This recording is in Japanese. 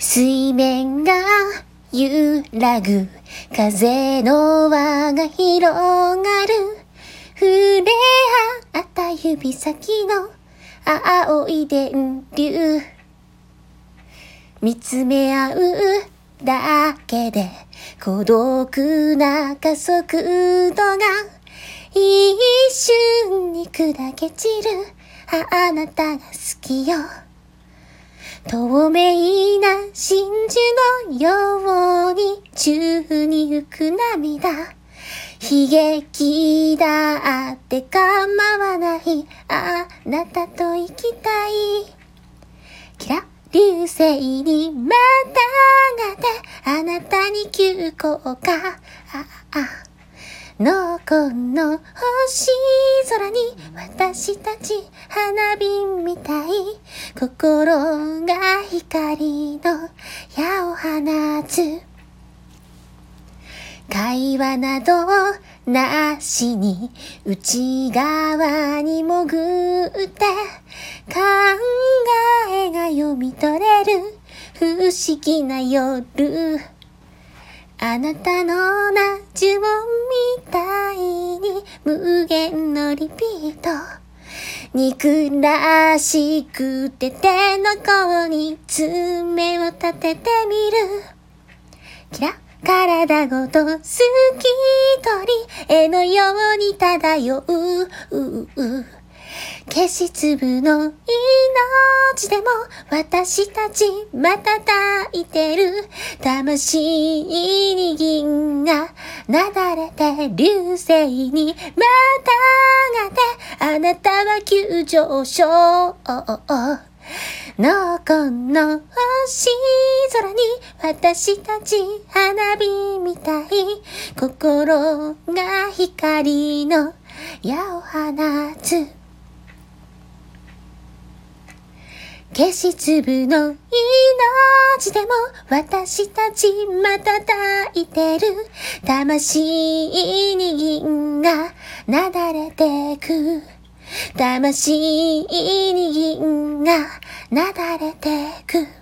水面が揺らぐ風の輪が広がる。触れ合った指先の青い電流。見つめ合うだけで孤独な加速度が一瞬に砕け散る。あなたが好きよ。透明な真珠のように宙に浮く涙。悲劇だって構わないあなたと生きたい。キラ流星にまたがってあなたに急降下。ああ。のこの星空に私たち花火みたい。心が光の矢を放つ。会話などなしに内側に潜って考えが読み取れる不思議な夜。あなたのな呪文みたいに無限のリピート。憎らしくて手の甲に爪を立ててみる。キラ体ごと透き通り絵のように漂う。消し粒の命でも私たちまた抱いてる。魂に銀がなだれて流星にまたがってあなた急上昇のこの星空に私たち花火みたい心が光の矢を放つ。消し粒の命でも私たちまた抱いてる魂に銀がなだれてく。魂に銀がなだれてく